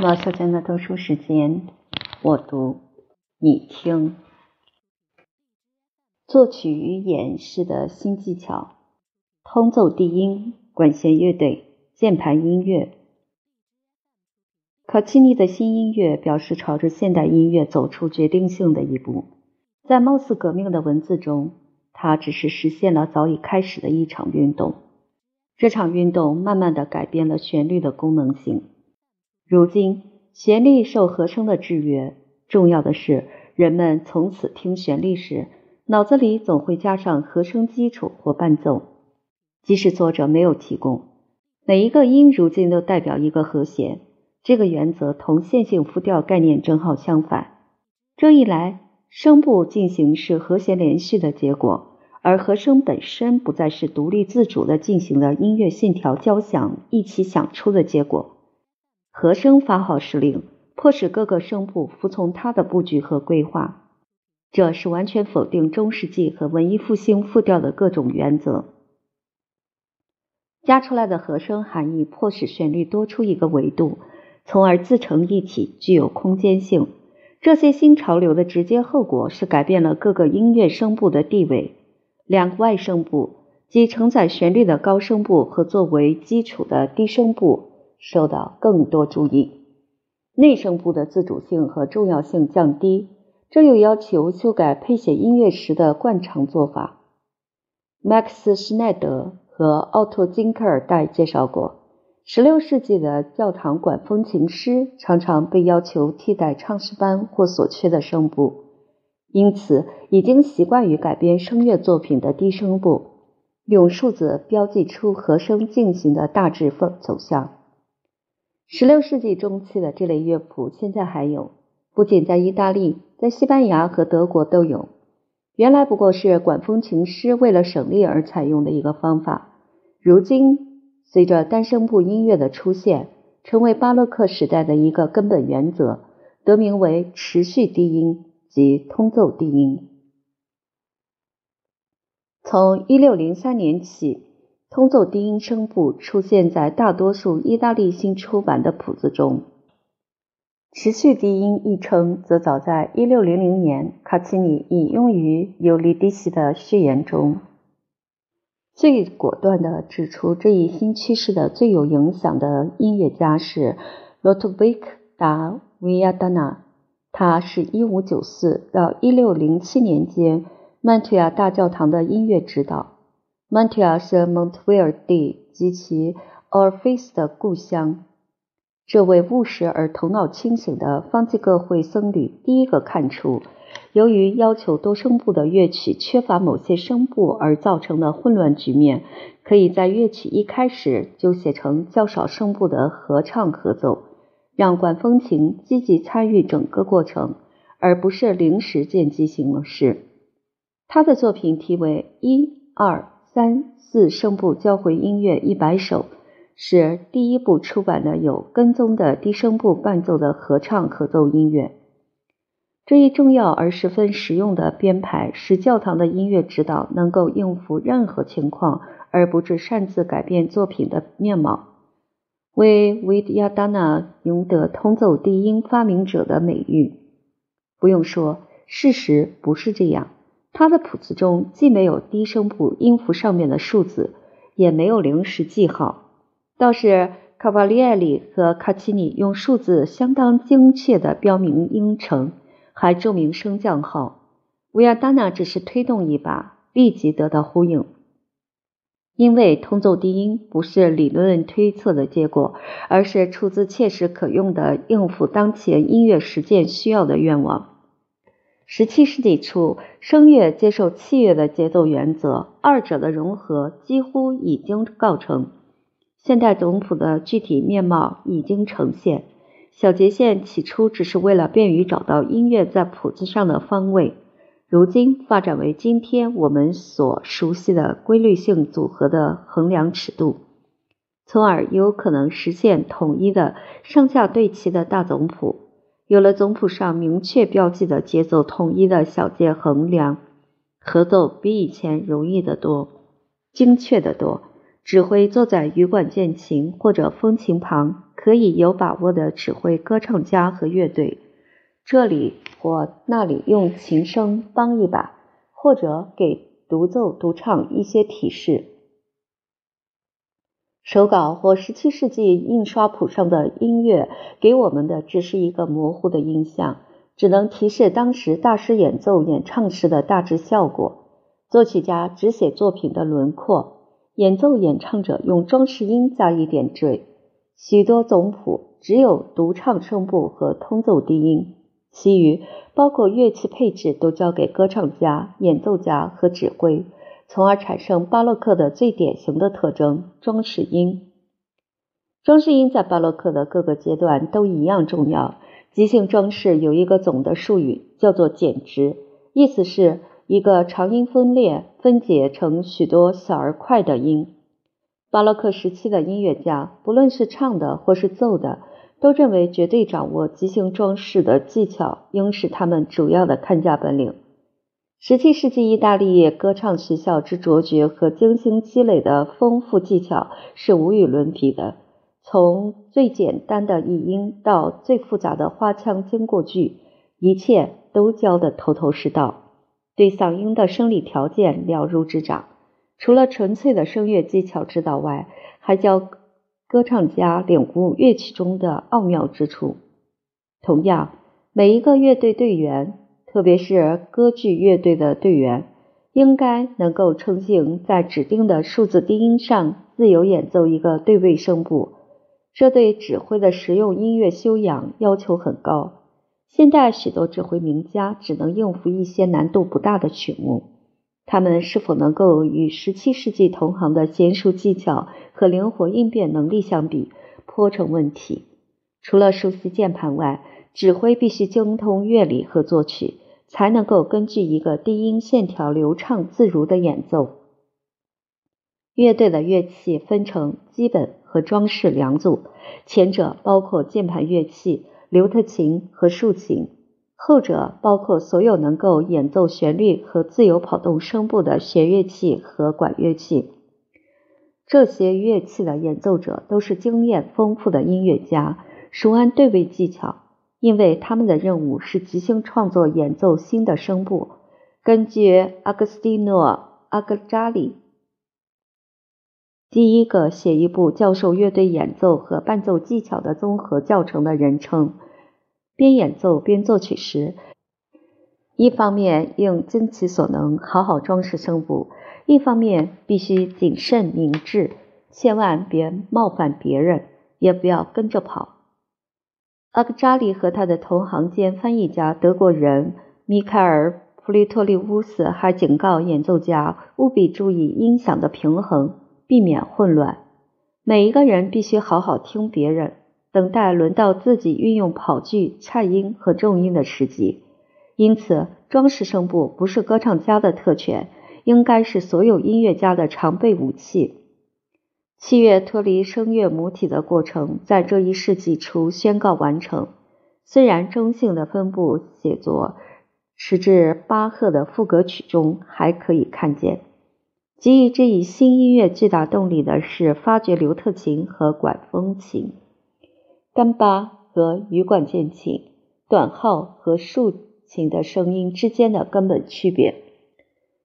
毛小娟的读书时间，我读，你听。作曲与演示的新技巧：通奏低音，管弦乐队，键盘音乐。卡契尼的新音乐表示朝着现代音乐走出决定性的一步。在貌似革命的文字中，它只是实现了早已开始的一场运动。这场运动慢慢的改变了旋律的功能性。如今，旋律受和声的制约。重要的是，人们从此听旋律时，脑子里总会加上和声基础或伴奏，即使作者没有提供。每一个音如今都代表一个和弦。这个原则同线性复调概念正好相反。这一来，声部进行是和弦连续的结果，而和声本身不再是独立自主的进行的音乐线条交响一起响出的结果。和声发号施令，迫使各个声部服从他的布局和规划，这是完全否定中世纪和文艺复兴复调的各种原则。加出来的和声含义迫使旋律多出一个维度，从而自成一体，具有空间性。这些新潮流的直接后果是改变了各个音乐声部的地位。两个外声部，即承载旋律的高声部和作为基础的低声部。受到更多注意，内声部的自主性和重要性降低，这又要求修改配写音乐时的惯常做法。麦克斯·施耐德和奥托·金克尔代介绍过，16世纪的教堂管风琴师常常被要求替代唱诗班或所缺的声部，因此已经习惯于改编声乐作品的低声部，用数字标记出和声进行的大致风走向。十六世纪中期的这类乐谱现在还有，不仅在意大利，在西班牙和德国都有。原来不过是管风琴师为了省力而采用的一个方法。如今，随着单声部音乐的出现，成为巴洛克时代的一个根本原则，得名为持续低音及通奏低音。从一六零三年起。通奏低音声部出现在大多数意大利新出版的谱子中。持续低音一称则早在1600年卡奇尼引用于尤利迪西的序言中。最果断地指出这一新趋势的最有影响的音乐家是 Lodovico da Viadana，他是一五九四到一六零七年间曼图亚大教堂的音乐指导。曼图亚是蒙特维尔蒂及其奥尔菲斯的故乡。这位务实而头脑清醒的方济各会僧侣第一个看出，由于要求多声部的乐曲缺乏某些声部而造成的混乱局面，可以在乐曲一开始就写成较少声部的合唱合奏，让管风琴积极参与整个过程，而不是临时见机行事。他的作品题为《一二》。三四声部交回音乐一百首是第一部出版的有跟踪的低声部伴奏的合唱合奏音乐。这一重要而十分实用的编排，使教堂的音乐指导能够应付任何情况，而不致擅自改变作品的面貌，为维迪亚达纳赢得通奏低音发明者的美誉。不用说，事实不是这样。他的谱子中既没有低声部音符上面的数字，也没有临时记号。倒是卡瓦利埃里和卡奇尼用数字相当精确地标明音程，还注明升降号。维亚达纳只是推动一把，立即得到呼应。因为通奏低音不是理论推测的结果，而是出自切实可用的应付当前音乐实践需要的愿望。十七世纪初，声乐接受器乐的节奏原则，二者的融合几乎已经告成。现代总谱的具体面貌已经呈现。小节线起初只是为了便于找到音乐在谱子上的方位，如今发展为今天我们所熟悉的规律性组合的衡量尺度，从而有可能实现统一的上下对齐的大总谱。有了总谱上明确标记的节奏统一的小节衡量，合奏比以前容易得多，精确得多。指挥坐在羽管键琴或者风琴旁，可以有把握的指挥歌唱家和乐队，这里或那里用琴声帮一把，或者给独奏独唱一些提示。手稿或17世纪印刷谱上的音乐给我们的只是一个模糊的印象，只能提示当时大师演奏演唱时的大致效果。作曲家只写作品的轮廓，演奏演唱者用装饰音加以点缀。许多总谱只有独唱声部和通奏低音，其余包括乐器配置都交给歌唱家、演奏家和指挥，从而产生巴洛克的最典型的特征——装饰音。装饰音在巴洛克的各个阶段都一样重要。即兴装饰有一个总的术语，叫做减值，意思是一个长音分裂分解成许多小而快的音。巴洛克时期的音乐家，不论是唱的或是奏的，都认为绝对掌握即兴装饰的技巧应是他们主要的看家本领。十七世纪意大利歌唱学校之卓绝和精心积累的丰富技巧是无与伦比的。从最简单的译音到最复杂的花腔经过句，一切都教得头头是道，对嗓音的生理条件了如指掌。除了纯粹的声乐技巧指导外，还教歌唱家领悟乐曲中的奥妙之处。同样，每一个乐队队员，特别是歌剧乐队的队员，应该能够成型在指定的数字低音上自由演奏一个对位声部。这对指挥的实用音乐修养要求很高。现代许多指挥名家只能应付一些难度不大的曲目。他们是否能够与17世纪同行的娴熟技巧和灵活应变能力相比，颇成问题。除了熟悉键盘外，指挥必须精通乐理和作曲，才能够根据一个低音线条流畅自如的演奏。乐队的乐器分成基本和装饰两组，前者包括键盘乐器、刘特琴和竖琴。后者包括所有能够演奏旋律和自由跑动声部的弦乐器和管乐器。这些乐器的演奏者都是经验丰富的音乐家，熟谙对位技巧，因为他们的任务是即兴创作演奏新的声部。根据阿格斯蒂诺·阿格扎里，第一个写一部教授乐队演奏和伴奏技巧的综合教程的人称。边演奏边作曲时，一方面应尽其所能好好装饰声部，一方面必须谨慎明智，千万别冒犯别人，也不要跟着跑。阿格扎利和他的同行兼翻译家德国人米凯尔·普利托利乌斯还警告演奏家务必注意音响的平衡，避免混乱。每一个人必须好好听别人。等待轮到自己运用跑句、颤音和重音的时机，因此装饰声部不是歌唱家的特权，应该是所有音乐家的常备武器。器乐脱离声乐母体的过程在这一世纪初宣告完成。虽然中性的分布写作，时至巴赫的赋格曲中还可以看见。给予这一新音乐巨大动力的是发掘刘特琴和管风琴。干巴和羽管键琴、短号和竖琴的声音之间的根本区别，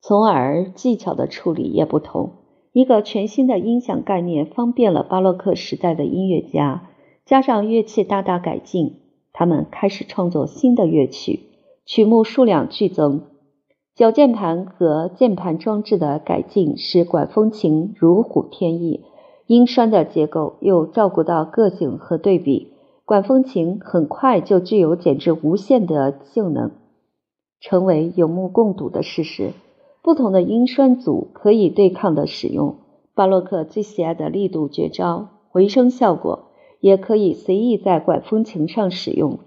从而技巧的处理也不同。一个全新的音响概念方便了巴洛克时代的音乐家，加上乐器大大改进，他们开始创作新的乐曲，曲目数量剧增。脚键盘和键盘装置的改进使管风琴如虎添翼。音栓的结构又照顾到个性和对比，管风琴很快就具有简直无限的性能，成为有目共睹的事实。不同的音栓组可以对抗的使用，巴洛克最喜爱的力度绝招回声效果也可以随意在管风琴上使用。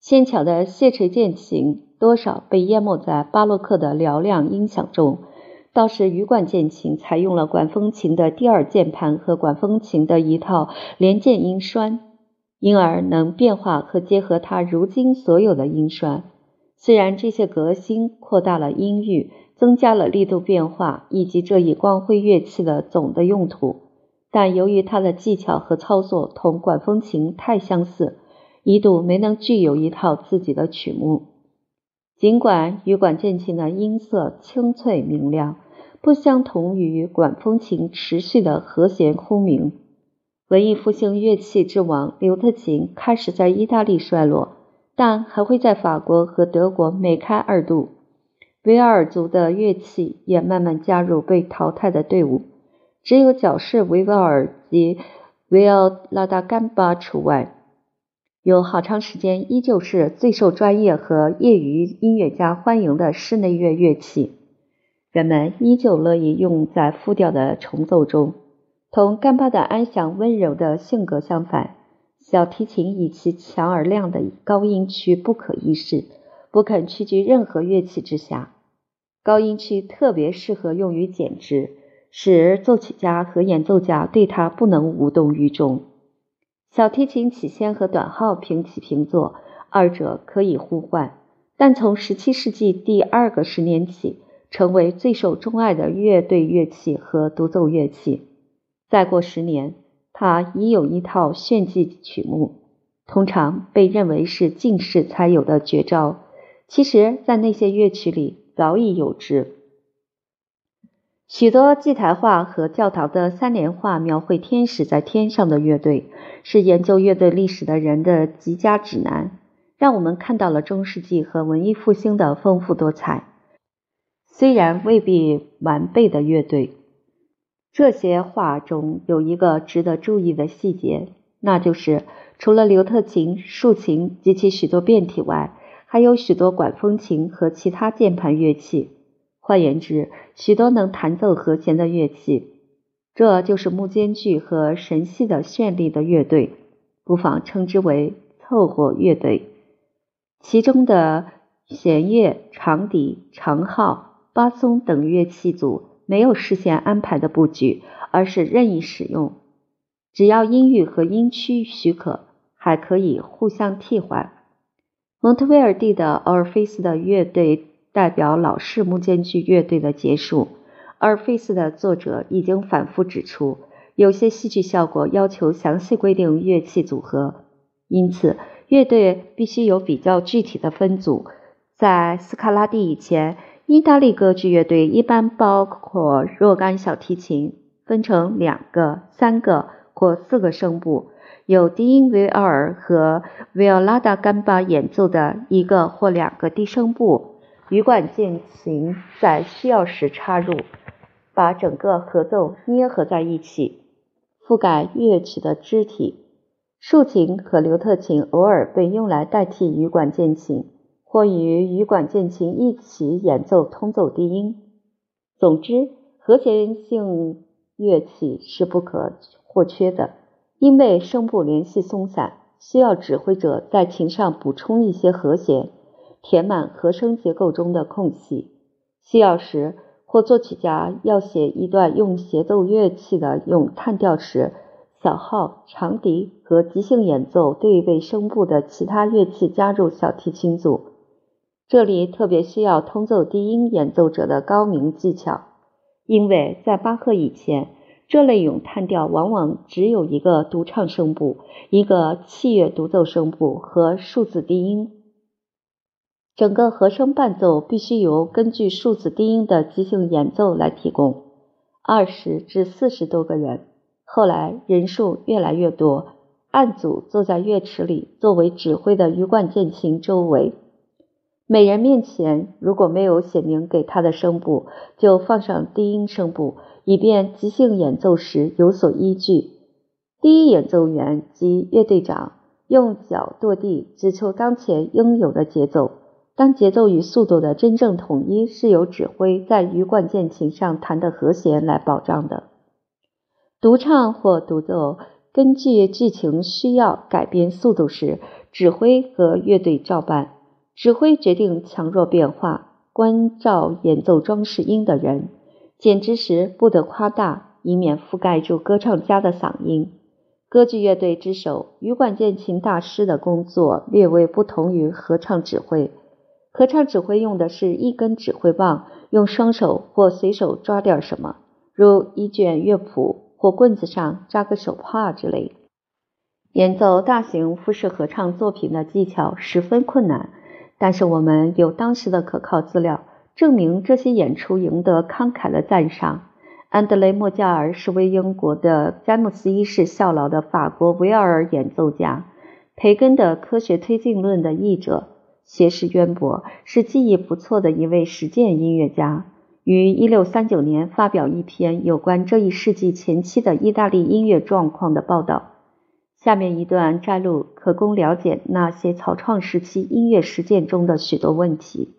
纤巧的谢垂键琴多少被淹没在巴洛克的嘹亮音响中。倒是羽管键琴采用了管风琴的第二键盘和管风琴的一套连键音栓，因而能变化和结合它如今所有的音栓。虽然这些革新扩大了音域，增加了力度变化以及这一光辉乐器的总的用途，但由于它的技巧和操作同管风琴太相似，一度没能具有一套自己的曲目。尽管羽管键琴的音色清脆明亮，不相同于管风琴持续的和弦轰鸣。文艺复兴乐器之王刘特琴开始在意大利衰落，但还会在法国和德国梅开二度。维尔族的乐器也慢慢加入被淘汰的队伍，只有角式维吾尔及维奥拉达甘巴除外。有好长时间依旧是最受专业和业余音乐家欢迎的室内乐乐器，人们依旧乐意用在复调的重奏中。同甘巴的安详温柔的性格相反，小提琴以其强而亮的高音区不可一世，不肯屈居任何乐器之下。高音区特别适合用于剪枝，使作曲家和演奏家对它不能无动于衷。小提琴起先和短号平起平坐，二者可以互换，但从17世纪第二个十年起，成为最受钟爱的乐队乐器和独奏乐器。再过十年，他已有一套炫技曲目，通常被认为是进士才有的绝招，其实，在那些乐曲里。早已有之。许多祭台画和教堂的三联画描绘天使在天上的乐队，是研究乐队历史的人的极佳指南，让我们看到了中世纪和文艺复兴的丰富多彩。虽然未必完备的乐队，这些画中有一个值得注意的细节，那就是除了刘特琴、竖琴及其许多变体外。还有许多管风琴和其他键盘乐器，换言之，许多能弹奏和弦的乐器。这就是木间距和神系的绚丽的乐队，不妨称之为凑合乐队。其中的弦乐、长笛、长号、巴松等乐器组没有事先安排的布局，而是任意使用，只要音域和音区许可，还可以互相替换。蒙特威尔第的奥尔菲斯的乐队代表老式木间距乐队的结束。奥尔菲斯的作者已经反复指出，有些戏剧效果要求详细规定乐器组合，因此乐队必须有比较具体的分组。在斯卡拉蒂以前，意大利歌剧乐队一般包括若干小提琴，分成两个、三个或四个声部。有低音维奥尔和维奥拉达甘巴演奏的一个或两个低声部，羽管键琴在需要时插入，把整个合奏捏合在一起，覆盖乐曲的肢体。竖琴和刘特琴偶尔被用来代替羽管键琴，或与羽管键琴一起演奏通奏低音。总之，和弦性乐器是不可或缺的。因为声部联系松散，需要指挥者在琴上补充一些和弦，填满和声结构中的空隙。需要时，或作曲家要写一段用协奏乐器的咏叹调时，小号、长笛和即兴演奏对位声部的其他乐器加入小提琴组。这里特别需要通奏低音演奏者的高明技巧，因为在巴赫以前。这类咏叹调往往只有一个独唱声部、一个器乐独奏声部和数字低音。整个和声伴奏必须由根据数字低音的即兴演奏来提供。二十至四十多个人，后来人数越来越多，按组坐在乐池里，作为指挥的羽管键琴周围。每人面前如果没有写明给他的声部，就放上低音声部。以便即兴演奏时有所依据。第一演奏员及乐队长用脚跺地，只求当前应有的节奏。当节奏与速度的真正统一是由指挥在羽管键琴上弹的和弦来保障的。独唱或独奏根据剧情需要改变速度时，指挥和乐队照办。指挥决定强弱变化，关照演奏装饰音的人。剪辑时不得夸大，以免覆盖住歌唱家的嗓音。歌剧乐队之首羽管键琴大师的工作略微不同于合唱指挥。合唱指挥用的是一根指挥棒，用双手或随手抓点什么，如一卷乐谱、或棍子上扎个手帕之类。演奏大型复式合唱作品的技巧十分困难，但是我们有当时的可靠资料证明这些演出赢得慷慨的赞赏。安德雷·莫加尔是为英国的詹姆斯一世效劳的法国维尔尔演奏家，培根的《科学推进论》的译者，学识渊博，是技艺不错的一位实践音乐家。于1639年发表一篇有关这一世纪前期的意大利音乐状况的报道。下面一段摘录可供了解那些草创时期音乐实践中的许多问题。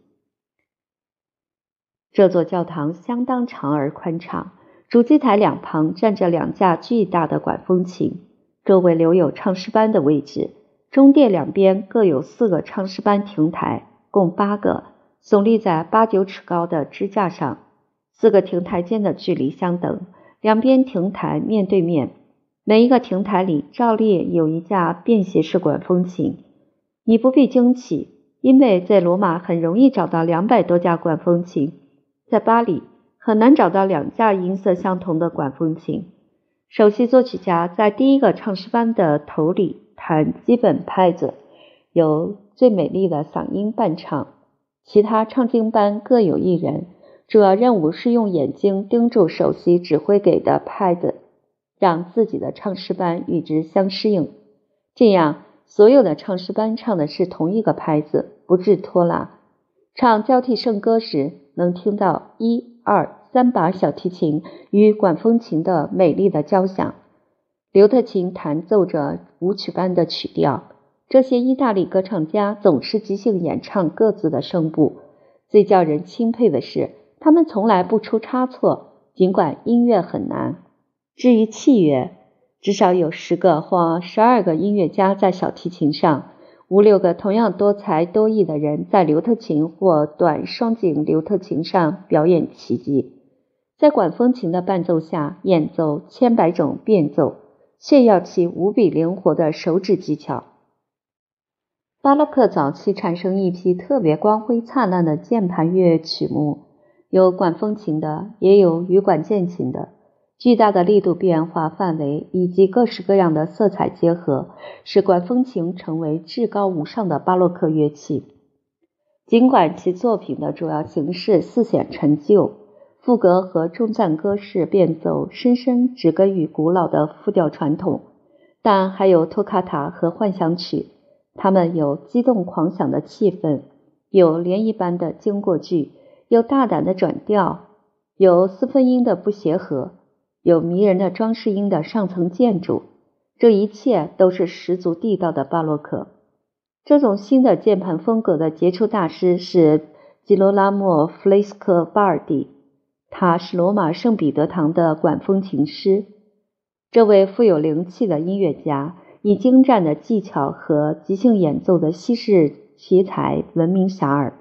这座教堂相当长而宽敞。主祭台两旁站着两架巨大的管风琴，周围留有唱诗班的位置。中殿两边各有四个唱诗班亭台，共八个，耸立在八九尺高的支架上。四个亭台间的距离相等，两边亭台面对面。每一个亭台里照例有一架便携式管风琴。你不必惊奇，因为在罗马很容易找到两百多架管风琴，在巴黎。很难找到两架音色相同的管风琴。首席作曲家在第一个唱诗班的头里弹基本拍子，由最美丽的嗓音伴唱。其他唱经班各有一人，主要任务是用眼睛盯住首席指挥给的拍子，让自己的唱诗班与之相适应。这样，所有的唱诗班唱的是同一个拍子，不致拖拉。唱交替圣歌时，能听到一二。三把小提琴与管风琴的美丽的交响，刘特琴弹奏着舞曲般的曲调。这些意大利歌唱家总是即兴演唱各自的声部。最叫人钦佩的是，他们从来不出差错，尽管音乐很难。至于器乐，至少有十个或十二个音乐家在小提琴上。五六个同样多才多艺的人在刘特琴或短双井刘特琴上表演奇迹，在管风琴的伴奏下演奏千百种变奏，炫耀其无比灵活的手指技巧。巴洛克早期产生一批特别光辉灿烂的键盘乐曲目，有管风琴的，也有羽管键琴的。巨大的力度变化范围以及各式各样的色彩结合，使管风琴成为至高无上的巴洛克乐器。尽管其作品的主要形式似显陈旧，赋格和中赞歌式变奏深深植根于古老的复调传统，但还有托卡塔和幻想曲，它们有激动狂想的气氛，有涟漪般的经过句，有大胆的转调，有四分音的不协和。有迷人的装饰音的上层建筑，这一切都是十足地道的巴洛克。这种新的键盘风格的杰出大师是吉罗拉莫·弗雷斯科巴尔蒂，他是罗马圣彼得堂的管风琴师。这位富有灵气的音乐家以精湛的技巧和即兴演奏的西式奇才闻名遐迩。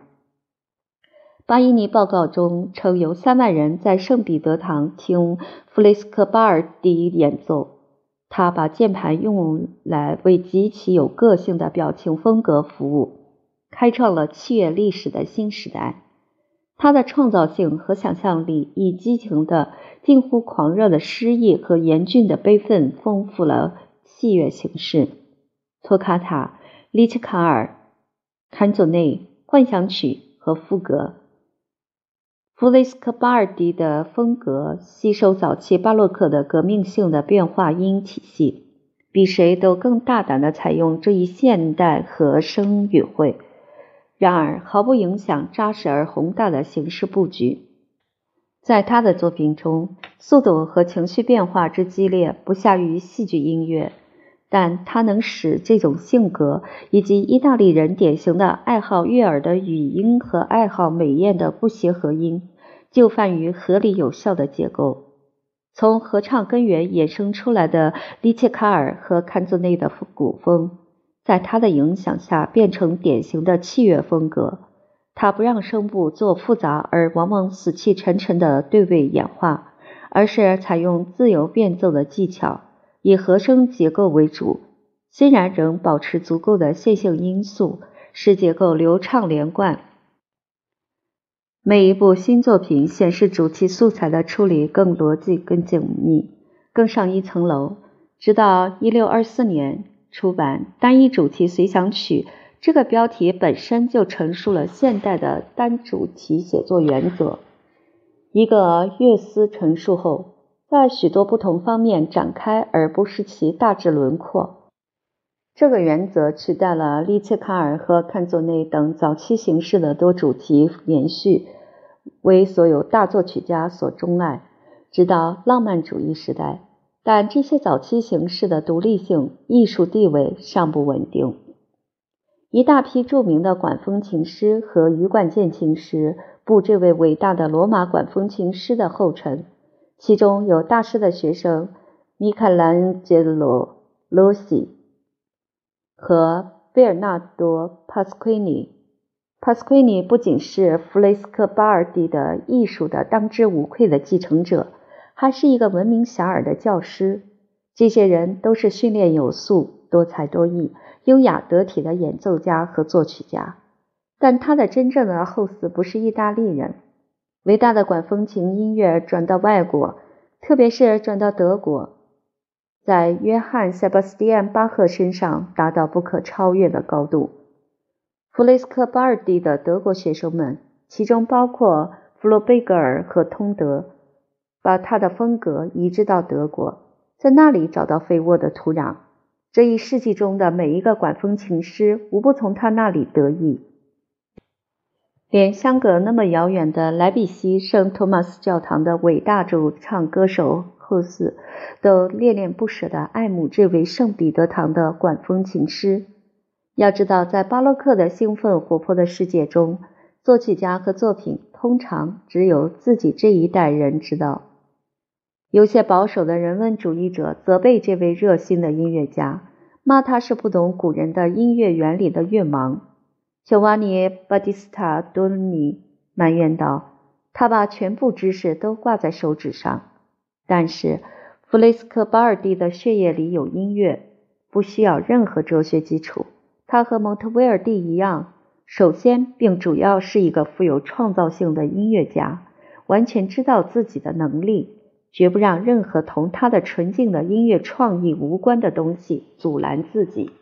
巴伊尼报告中称，有三万人在圣彼得堂听弗雷斯科巴尔迪演奏。他把键盘用来为极其有个性的表情风格服务，开创了器乐历史的新时代。他的创造性和想象力以激情的、近乎狂热的诗意和严峻的悲愤，丰富了器乐形式。托卡塔、利切卡尔、坎佐内、幻想曲和赋格。弗雷斯科巴尔迪的风格吸收早期巴洛克的革命性的变化音体系，比谁都更大胆地采用这一现代和声语汇。然而，毫不影响扎实而宏大的形式布局。在他的作品中，速度和情绪变化之激烈不下于戏剧音乐，但它能使这种性格以及意大利人典型的爱好悦耳的语音和爱好美艳的不协和音。就范于合理有效的结构，从合唱根源衍生出来的利切卡尔和坎佐内的古风，在他的影响下变成典型的器乐风格。他不让声部做复杂而往往死气沉沉的对位演化，而是采用自由变奏的技巧，以和声结构为主，虽然仍保持足够的线性因素，使结构流畅连贯。每一部新作品显示主题素材的处理更逻辑、更紧密，更上一层楼，直到一六二四年出版《单一主题随想曲》。这个标题本身就陈述了现代的单主题写作原则。一个乐思陈述后，在许多不同方面展开，而不失其大致轮廓。这个原则取代了利切卡尔和看作内等早期形式的多主题连续，为所有大作曲家所钟爱，直到浪漫主义时代。但这些早期形式的独立性、艺术地位尚不稳定。一大批著名的管风琴师和羽管键琴师步这位伟大的罗马管风琴师的后尘，其中有大师的学生米开朗基罗·罗西和贝尔纳多·帕斯奎尼。帕斯奎尼不仅是弗雷斯科巴尔蒂的艺术的当之无愧的继承者，还是一个闻名遐迩的教师。这些人都是训练有素、多才多艺。优雅得体的演奏家和作曲家，但他的真正的后嗣不是意大利人。伟大的管风琴音乐转到外国，特别是转到德国，在约翰·塞巴斯蒂安·巴赫身上达到不可超越的高度。弗雷斯科巴尔蒂的德国学生们，其中包括弗洛贝格尔和通德，把他的风格移植到德国，在那里找到肥沃的土壤。这一世纪中的每一个管风琴师，无不从他那里得益。连相隔那么遥远的莱比锡圣托马斯教堂的伟大主唱歌手后嗣，都恋恋不舍地爱慕这位圣彼得堂的管风琴师。要知道，在巴洛克的兴奋活泼的世界中，作曲家和作品通常只有自己这一代人知道。有些保守的人文主义者责备这位热心的音乐家，骂他是不懂古人的音乐原理的乐盲。乔瓦尼·巴蒂斯塔·多尼埋怨道：“他把全部知识都挂在手指上。”但是，弗雷斯科巴尔蒂的血液里有音乐，不需要任何哲学基础。他和蒙特威尔第一样，首先并主要是一个富有创造性的音乐家，完全知道自己的能力。绝不让任何同他的纯净的音乐创意无关的东西阻拦自己。